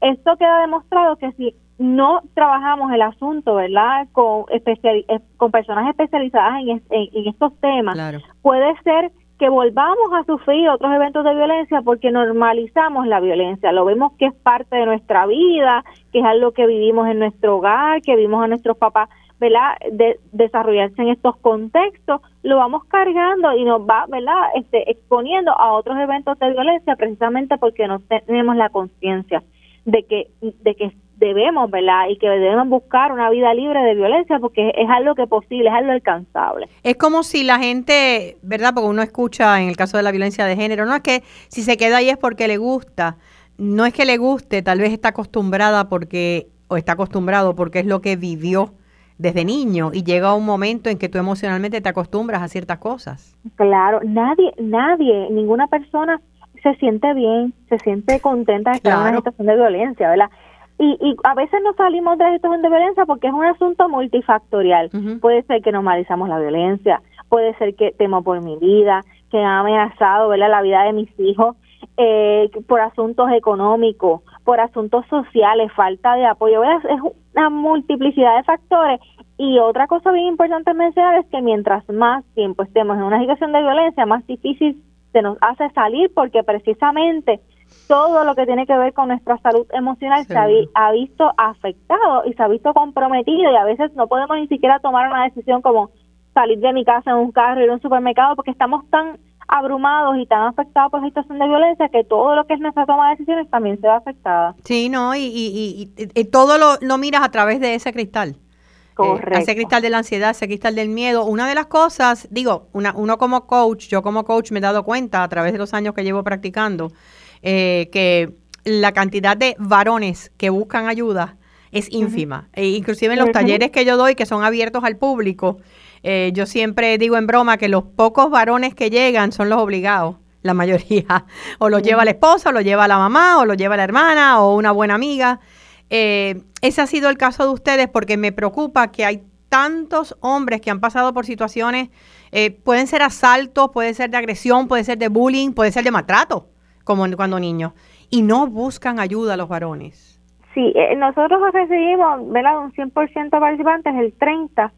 esto queda demostrado que si no trabajamos el asunto, ¿verdad? Con, especial, eh, con personas especializadas en, en, estos temas, puede ser que volvamos a sufrir otros eventos de violencia porque normalizamos la violencia, lo vemos que es parte de nuestra vida, que es algo que vivimos en nuestro hogar, que vimos a nuestros papás ¿verdad? De, desarrollarse en estos contextos, lo vamos cargando y nos va, ¿verdad? Este, exponiendo a otros eventos de violencia precisamente porque no tenemos la conciencia de que, de que debemos, ¿verdad? Y que debemos buscar una vida libre de violencia porque es algo que es posible, es algo alcanzable. Es como si la gente, ¿verdad? Porque uno escucha en el caso de la violencia de género, no es que si se queda ahí es porque le gusta, no es que le guste, tal vez está acostumbrada porque, o está acostumbrado porque es lo que vivió desde niño y llega un momento en que tú emocionalmente te acostumbras a ciertas cosas. Claro, nadie, nadie, ninguna persona se siente bien, se siente contenta de estar en una situación de violencia, ¿verdad? Y, y a veces no salimos de la situación de violencia porque es un asunto multifactorial. Puede ser que normalizamos la violencia, puede ser que temo por mi vida, que ha amenazado ¿verdad? la vida de mis hijos eh, por asuntos económicos, por asuntos sociales, falta de apoyo. Es una multiplicidad de factores. Y otra cosa bien importante mencionar es que mientras más tiempo estemos en una situación de violencia, más difícil se nos hace salir porque precisamente todo lo que tiene que ver con nuestra salud emocional se ha, visto afectado y se ha visto comprometido y a veces no podemos ni siquiera tomar una decisión como salir de mi casa en un carro, ir a un supermercado porque estamos tan abrumados y tan afectados por la situación de violencia que todo lo que es nuestra toma de decisiones también se va afectada. Sí, no, y, y, y, todo lo, lo, miras a través de ese cristal. Correcto. ese cristal de la ansiedad, ese cristal del miedo. Una de las cosas, digo, una, uno como coach, yo como coach me he dado cuenta a través de los años que llevo practicando, eh, que la cantidad de varones que buscan ayuda es ínfima. E inclusive en los talleres que yo doy, que son abiertos al público, eh, yo siempre digo en broma que los pocos varones que llegan son los obligados, la mayoría. O los lleva la esposa, o lo lleva la mamá, o lo lleva la hermana, o una buena amiga. Eh, ese ha sido el caso de ustedes porque me preocupa que hay tantos hombres que han pasado por situaciones, eh, pueden ser asaltos, puede ser de agresión, puede ser de bullying, puede ser de maltrato, como cuando niños, y no buscan ayuda a los varones. Sí, nosotros recibimos, ¿verdad? Un 100% de participantes, el 30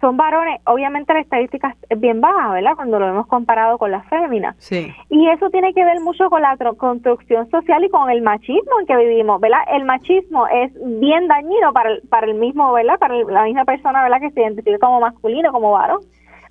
son varones, obviamente la estadística es bien baja, ¿verdad? Cuando lo hemos comparado con las féminas. Sí. Y eso tiene que ver mucho con la construcción social y con el machismo en que vivimos, ¿verdad? El machismo es bien dañino para el, para el mismo, ¿verdad? Para la misma persona, ¿verdad? Que se identifica como masculino, como varón,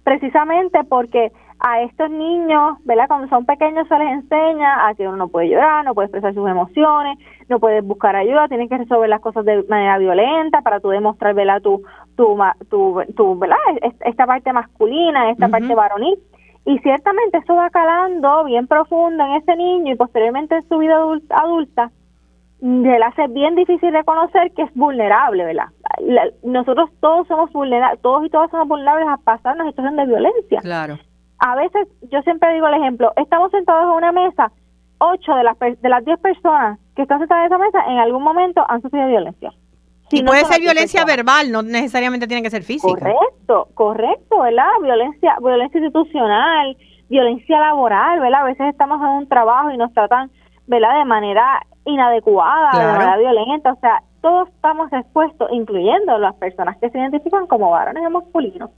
precisamente porque a estos niños, ¿verdad? Cuando son pequeños se les enseña a que uno no puede llorar, no puede expresar sus emociones, no puede buscar ayuda, tienes que resolver las cosas de manera violenta para tú demostrar, ¿verdad? Tu, tu, tu, tu ¿verdad? Esta parte masculina, esta parte varonil. Y ciertamente eso va calando bien profundo en ese niño y posteriormente en su vida adulta, se le hace bien difícil reconocer que es vulnerable, ¿verdad? nosotros todos somos vulnerables, todos y todas somos vulnerables a pasar una situación de violencia. Claro a veces, yo siempre digo el ejemplo, estamos sentados en una mesa, ocho de las, de las diez personas que están sentadas en esa mesa en algún momento han sufrido violencia. y puede ser violencia verbal, no necesariamente tiene que ser física. Correcto, correcto, ¿verdad? Violencia, violencia institucional, violencia laboral, ¿verdad? A veces estamos en un trabajo y nos tratan, ¿verdad? De manera inadecuada, de manera violenta, o sea, todos estamos expuestos, incluyendo las personas que se identifican como varones y masculinos.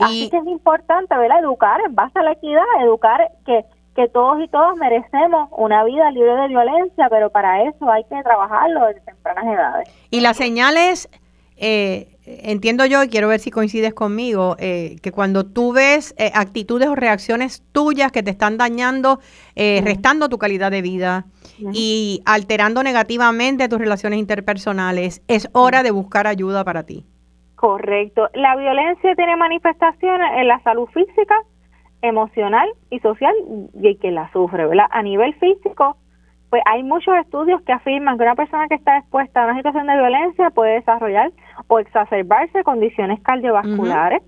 Así que es importante, ¿verdad? Educar en base a la equidad, educar que, que todos y todas merecemos una vida libre de violencia, pero para eso hay que trabajarlo desde tempranas edades. Y las señales, eh, entiendo yo, y quiero ver si coincides conmigo, eh, que cuando tú ves eh, actitudes o reacciones tuyas que te están dañando, restando tu calidad de vida y alterando negativamente tus relaciones interpersonales, es hora de buscar ayuda para ti. Correcto. La violencia tiene manifestaciones en la salud física, emocional y social y que la sufre, ¿verdad? A nivel físico, pues hay muchos estudios que afirman que una persona que está expuesta a una situación de violencia puede desarrollar o exacerbarse condiciones cardiovasculares,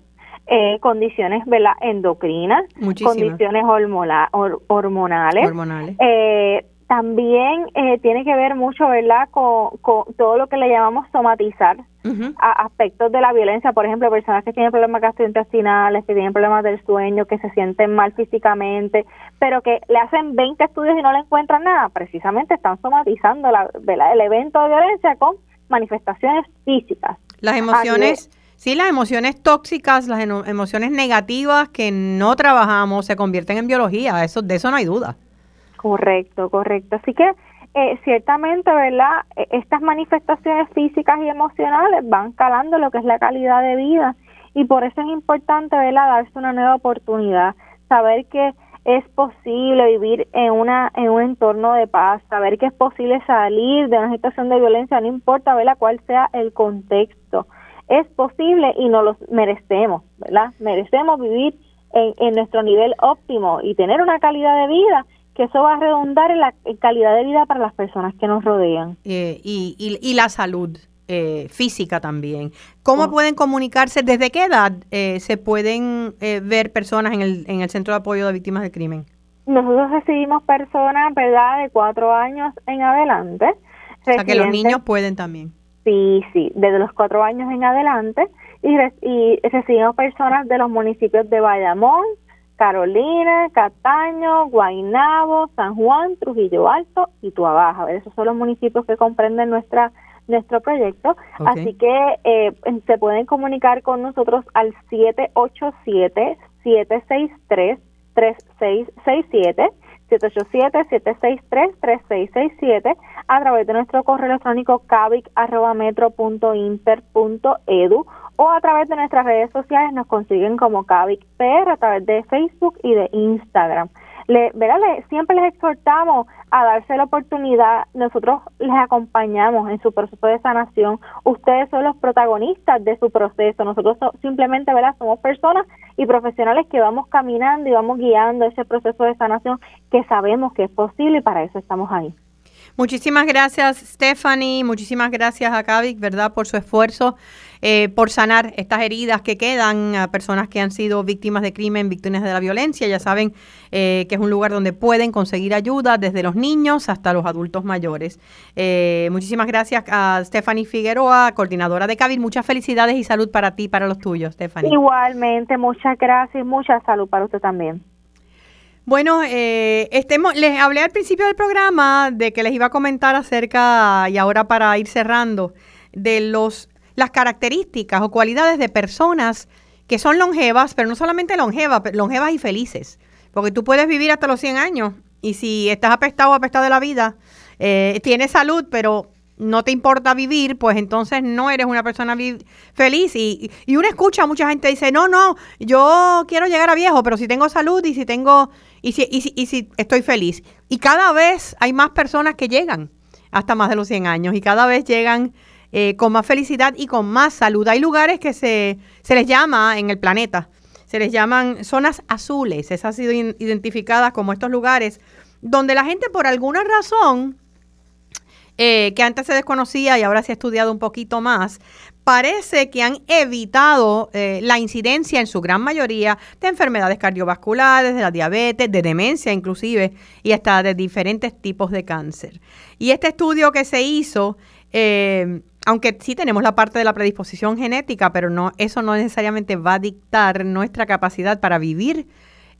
eh, condiciones ¿verdad? endocrinas, condiciones hormonales, hormonales. Eh, también eh, tiene que ver mucho, ¿verdad?, con, todo lo que le llamamos somatizar a aspectos de la violencia. Por ejemplo, personas que tienen problemas gastrointestinales, que tienen problemas del sueño, que se sienten mal físicamente, pero que le hacen 20 estudios y no le encuentran nada. Precisamente están somatizando la, el evento de violencia con manifestaciones físicas. Las emociones... Sí, las emociones tóxicas, las emociones negativas que no trabajamos se convierten en biología, eso de eso no hay duda. Correcto, correcto. Así que eh, ciertamente, ¿verdad? E, estas manifestaciones físicas y emocionales van calando lo que es la calidad de vida y por eso es importante, ¿verdad? Darse una nueva oportunidad, saber que es posible vivir en una en un entorno de paz, saber que es posible salir de una situación de violencia, no importa, ¿verdad? cuál sea el contexto. Es posible y nos lo merecemos, ¿verdad? Merecemos vivir en, en nuestro nivel óptimo y tener una calidad de vida que eso va a redundar en la calidad de vida para las personas que nos rodean. Eh, y, y, la salud eh, física también. ¿Cómo oh. pueden comunicarse? ¿Desde qué edad eh, se pueden ver personas en el, en el Centro de Apoyo de Víctimas del Crimen? Nosotros recibimos personas, ¿verdad?, de cuatro años en adelante. O sea, que los niños pueden también. Sí, sí, desde los cuatro años en adelante. Y, y recibimos personas de los municipios de Bayamón, Carolina, Cataño, Guaynabo, San Juan, Trujillo Alto y Tuabaja. Esos son los municipios que comprenden nuestra nuestro proyecto. Así que eh, se pueden comunicar con nosotros al 787-763-3667. 787-763-3667 a través de nuestro correo electrónico cavic.metro.inter.edu o a través de nuestras redes sociales nos consiguen como Cavic PR a través de Facebook y de Instagram. Le, siempre les exhortamos a darse la oportunidad, nosotros les acompañamos en su proceso de sanación, ustedes son los protagonistas de su proceso, nosotros simplemente ¿verdad? somos personas y profesionales que vamos caminando y vamos guiando ese proceso de sanación que sabemos que es posible y para eso estamos ahí. Muchísimas gracias, Stephanie. Muchísimas gracias a Cavic, ¿verdad?, por su esfuerzo eh, por sanar estas heridas que quedan a personas que han sido víctimas de crimen, víctimas de la violencia. Ya saben eh, que es un lugar donde pueden conseguir ayuda desde los niños hasta los adultos mayores. Eh, muchísimas gracias a Stephanie Figueroa, coordinadora de Cavic. Muchas felicidades y salud para ti y para los tuyos, Stephanie. Igualmente, muchas gracias y mucha salud para usted también. Bueno, eh, estemos, les hablé al principio del programa de que les iba a comentar acerca, y ahora para ir cerrando, de los, las características o cualidades de personas que son longevas, pero no solamente longevas, longevas y felices. Porque tú puedes vivir hasta los 100 años y si estás apestado o apestado de la vida, eh, tienes salud, pero no te importa vivir, pues entonces no eres una persona feliz. Y, y uno escucha a mucha gente dice, no, no, yo quiero llegar a viejo, pero si tengo salud y si tengo y si, y si, y si estoy feliz. Y cada vez hay más personas que llegan hasta más de los 100 años y cada vez llegan eh, con más felicidad y con más salud. Hay lugares que se, se les llama en el planeta, se les llaman zonas azules. Esas han sido identificadas como estos lugares donde la gente por alguna razón eh, que antes se desconocía y ahora se ha estudiado un poquito más, parece que han evitado eh, la incidencia en su gran mayoría de enfermedades cardiovasculares, de la diabetes, de demencia inclusive, y hasta de diferentes tipos de cáncer. Y este estudio que se hizo, eh, aunque sí tenemos la parte de la predisposición genética, pero no, eso no necesariamente va a dictar nuestra capacidad para vivir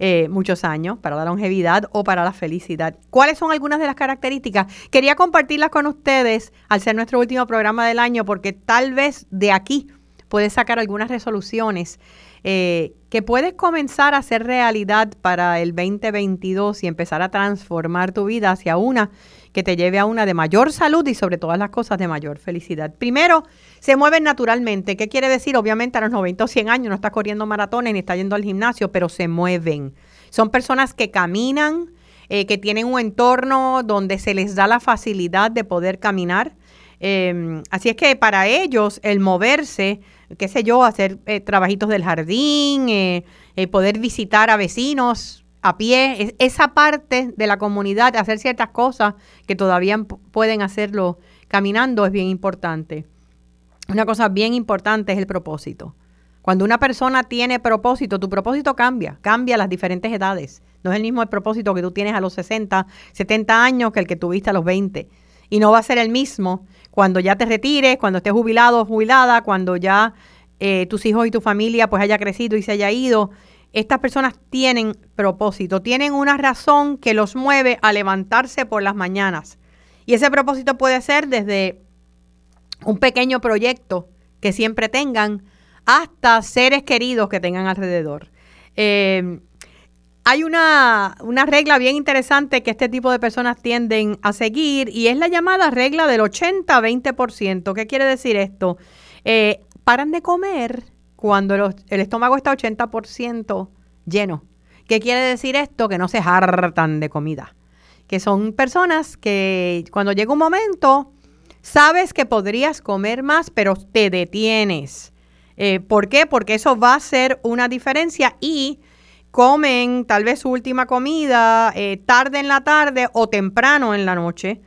eh, muchos años, para la longevidad o para la felicidad. ¿Cuáles son algunas de las características? Quería compartirlas con ustedes al ser nuestro último programa del año, porque tal vez de aquí puedes sacar algunas resoluciones eh, que puedes comenzar a hacer realidad para el 2022 y empezar a transformar tu vida hacia una que te lleve a una de mayor salud y sobre todas las cosas de mayor felicidad. Primero, se mueven naturalmente. ¿Qué quiere decir? Obviamente a los 90 o 100 años no está corriendo maratones ni está yendo al gimnasio, pero se mueven. Son personas que caminan, eh, que tienen un entorno donde se les da la facilidad de poder caminar. Em, así es que para ellos el moverse qué sé yo, hacer eh, trabajitos del jardín, eh, poder visitar a vecinos a pie, esa parte de la comunidad, hacer ciertas cosas que todavía pueden hacerlo caminando es bien importante. Una cosa bien importante es el propósito. Cuando una persona tiene propósito, tu propósito cambia, cambia a las diferentes edades. No es el mismo el propósito que tú tienes a los 60, 70 años que el que tuviste a los 20. Y no va a ser el mismo cuando ya te retires, cuando estés jubilado o jubilada, cuando ya eh, tus hijos y tu familia pues haya crecido y se haya ido. Estas personas tienen propósito, tienen una razón que los mueve a levantarse por las mañanas. Y ese propósito puede ser desde un pequeño proyecto que siempre tengan hasta seres queridos que tengan alrededor. Eh, hay una, regla bien interesante que este tipo de personas tienden a seguir y es la llamada regla del 80-20%. ¿Qué quiere decir esto? Eh, paran de comer cuando el estómago está 80% lleno. ¿Qué quiere decir esto? Que no se hartan de comida. Que son personas que cuando llega un momento, sabes que podrías comer más, pero te detienes eh, ¿Por qué? Porque eso va a ser una diferencia y comen tal vez su última comida eh, tarde en la tarde o temprano en la noche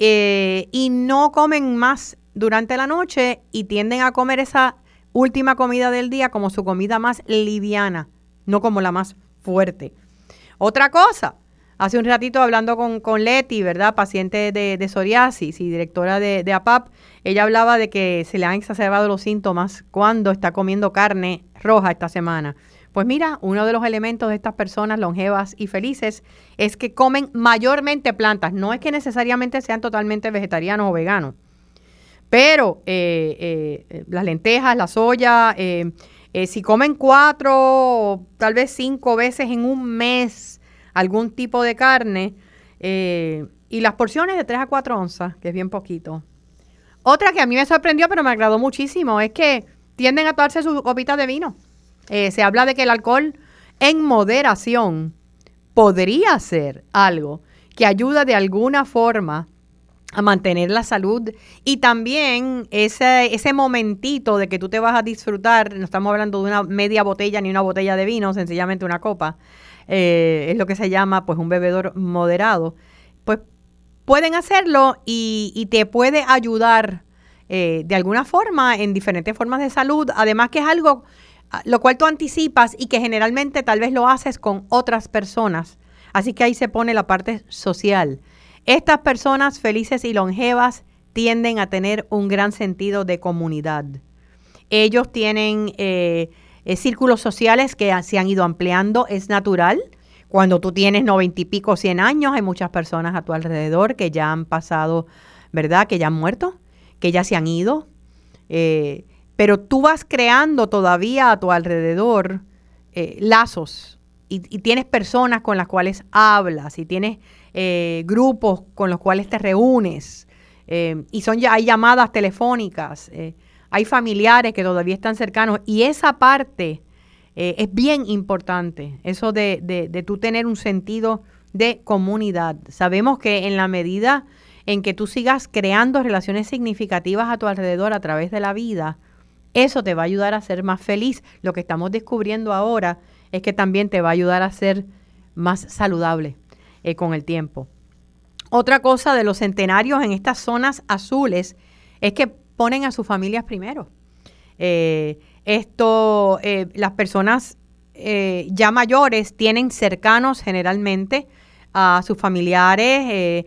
eh, y no comen más durante la noche y tienden a comer esa última comida del día como su comida más liviana, no como la más fuerte. Otra cosa, hace un ratito hablando con, con Leti, ¿verdad? Paciente de, psoriasis y directora de, de, APAP, ella hablaba de que se le han exacerbado los síntomas cuando está comiendo carne roja esta semana. Pues mira, uno de los elementos de estas personas longevas y felices es que comen mayormente plantas. No es que necesariamente sean totalmente vegetarianos o veganos, pero eh, eh, las lentejas, la soya, eh, si comen cuatro o tal vez cinco veces en un mes, algún tipo de carne eh, y las porciones de 3 a 4 onzas, que es bien poquito. Otra que a mí me sorprendió, pero me agradó muchísimo, es que tienden a tomarse sus copitas de vino. Eh, se habla de que el alcohol en moderación podría ser algo que ayuda de alguna forma a mantener la salud y también ese, ese momentito de que tú te vas a disfrutar, no estamos hablando de una media botella ni una botella de vino, sencillamente una copa, eh, es lo que se llama pues un bebedor moderado, pues pueden hacerlo y, te puede ayudar eh, de alguna forma en diferentes formas de salud, además que es algo ah, lo cual tú anticipas y que generalmente tal vez lo haces con otras personas. Así que ahí se pone la parte social. Estas personas felices y longevas tienden a tener un gran sentido de comunidad. Ellos tienen eh, eh, círculos sociales que se han ido ampliando, es natural. Cuando tú tienes noventa y pico, cien años, hay muchas personas a tu alrededor que ya han pasado, ¿verdad? Que ya han muerto, que ya se han ido. Eh, pero tú vas creando todavía a tu alrededor lazos y, tienes personas con las cuales hablas y tienes grupos con los cuales te reúnes y son ya hay llamadas telefónicas hay familiares que todavía están cercanos y esa parte eh, es bien importante, eso de, de, de tú tener un sentido de comunidad. Sabemos que en la medida en que tú sigas creando relaciones significativas a tu alrededor a través de la vida, eso te va a ayudar a ser más feliz. Lo que estamos descubriendo ahora es que también te va a ayudar a ser más saludable eh, con el tiempo. Otra cosa de los centenarios en estas zonas azules es que ponen a sus familias primero. Eh, esto, eh, las personas ya mayores tienen cercanos generalmente a sus familiares.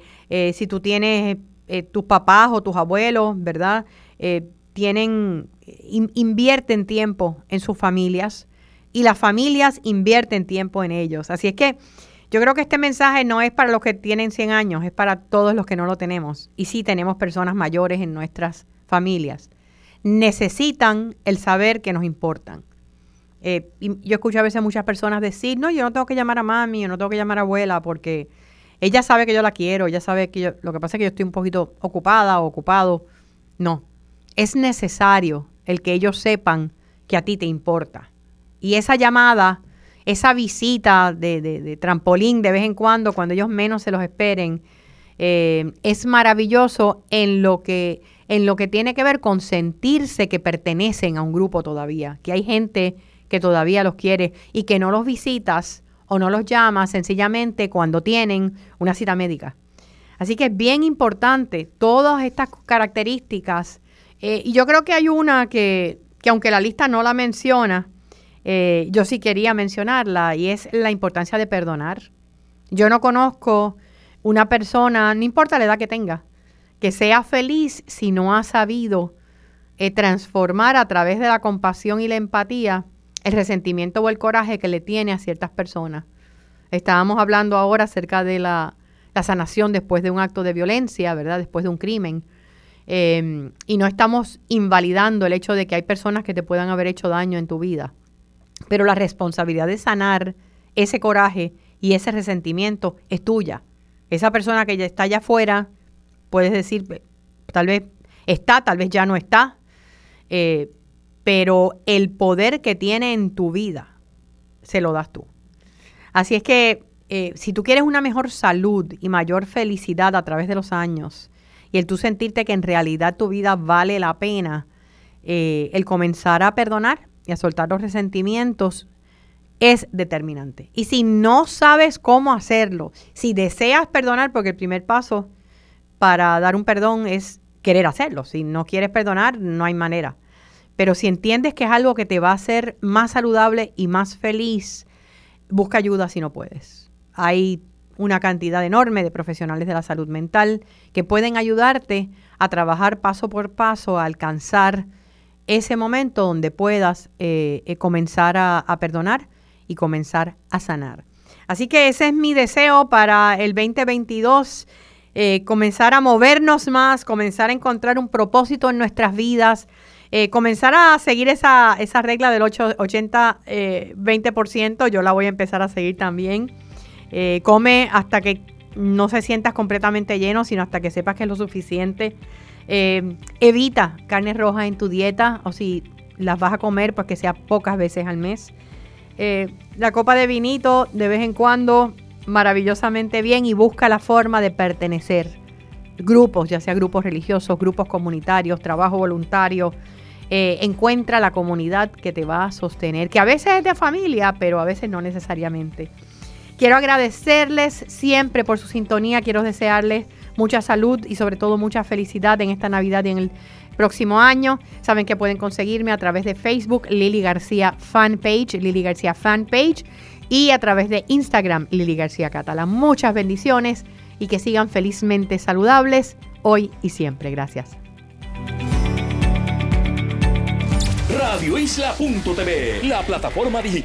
si tú tienes tus papás o tus abuelos, ¿verdad? tienen, invierten tiempo en sus familias y las familias invierten tiempo en ellos. Así es que yo creo que este mensaje no es para los que tienen 100 años, es para todos los que no lo tenemos. Y sí tenemos personas mayores en nuestras familias necesitan el saber que nos importan. Eh, yo escucho a veces muchas personas decir, no, yo no tengo que llamar a mami, yo no tengo que llamar a abuela porque ella sabe que yo la quiero, ella sabe que yo, lo que pasa es que yo estoy un poquito ocupada o ocupado. No, es necesario el que ellos sepan que a ti te importa. Y esa llamada, esa visita de, de trampolín de vez en cuando, cuando ellos menos se los esperen, eh, es maravilloso en lo que en lo que tiene que ver con sentirse que pertenecen a un grupo todavía, que hay gente que todavía los quiere y que no los visitas o no los llamas sencillamente cuando tienen una cita médica. Así que es bien importante todas estas características. Eh, y yo creo que hay una que, que aunque la lista no la menciona, eh, yo sí quería mencionarla y es la importancia de perdonar. Yo no conozco una persona, no importa la edad que tenga, que sea feliz si no ha sabido eh, transformar a través de la compasión y la empatía el resentimiento o el coraje que le tiene a ciertas personas. Estábamos hablando ahora acerca de la, sanación después de un acto de violencia, ¿verdad? Después de un crimen. Em, y no estamos invalidando el hecho de que hay personas que te puedan haber hecho daño en tu vida. Pero la responsabilidad de sanar ese coraje y ese resentimiento es tuya. Esa persona que ya está allá afuera, puedes decir, tal vez está, tal vez ya no está, eh, pero el poder que tiene en tu vida se lo das tú. Así es que eh, si tú quieres una mejor salud y mayor felicidad a través de los años, y el tú sentirte que en realidad tu vida vale la pena, eh, el comenzar a perdonar y a soltar los resentimientos es determinante. Y si no sabes cómo hacerlo, si deseas perdonar, porque el primer paso para dar un perdón es querer hacerlo. Si no quieres perdonar, no hay manera. Pero si entiendes que es algo que te va a hacer más saludable y más feliz, busca ayuda si no puedes. Hay una cantidad enorme de profesionales de la salud mental que pueden ayudarte a trabajar paso por paso, a alcanzar ese momento donde puedas eh, eh, comenzar a, perdonar y comenzar a sanar. Así que ese es mi deseo para el 2022, eh, comenzar a movernos más, comenzar a encontrar un propósito en nuestras vidas, comenzar a seguir esa, esa regla del 80-20%, yo la voy a empezar a seguir también. come hasta que no se sientas completamente lleno, sino hasta que sepas que es lo suficiente eh, evita carne roja en tu dieta o si las vas a comer, pues que sea pocas veces al mes. Eh, la copa de vinito de vez en cuando, maravillosamente bien y busca la forma de pertenecer. Grupos, ya sea grupos religiosos, grupos comunitarios, trabajo voluntario. Eh, encuentra la comunidad que te va a sostener, que a veces es de familia, pero a veces no necesariamente. Quiero agradecerles siempre por su sintonía, quiero desearles mucha salud y sobre todo mucha felicidad en esta Navidad y en el próximo año. Saben que pueden conseguirme a través de Facebook, Lili García Fanpage, Lili García Fanpage, y a través de Instagram, Lili García Catala. Muchas bendiciones y que sigan felizmente saludables hoy y siempre. Gracias. Radioisla.tv, la plataforma digital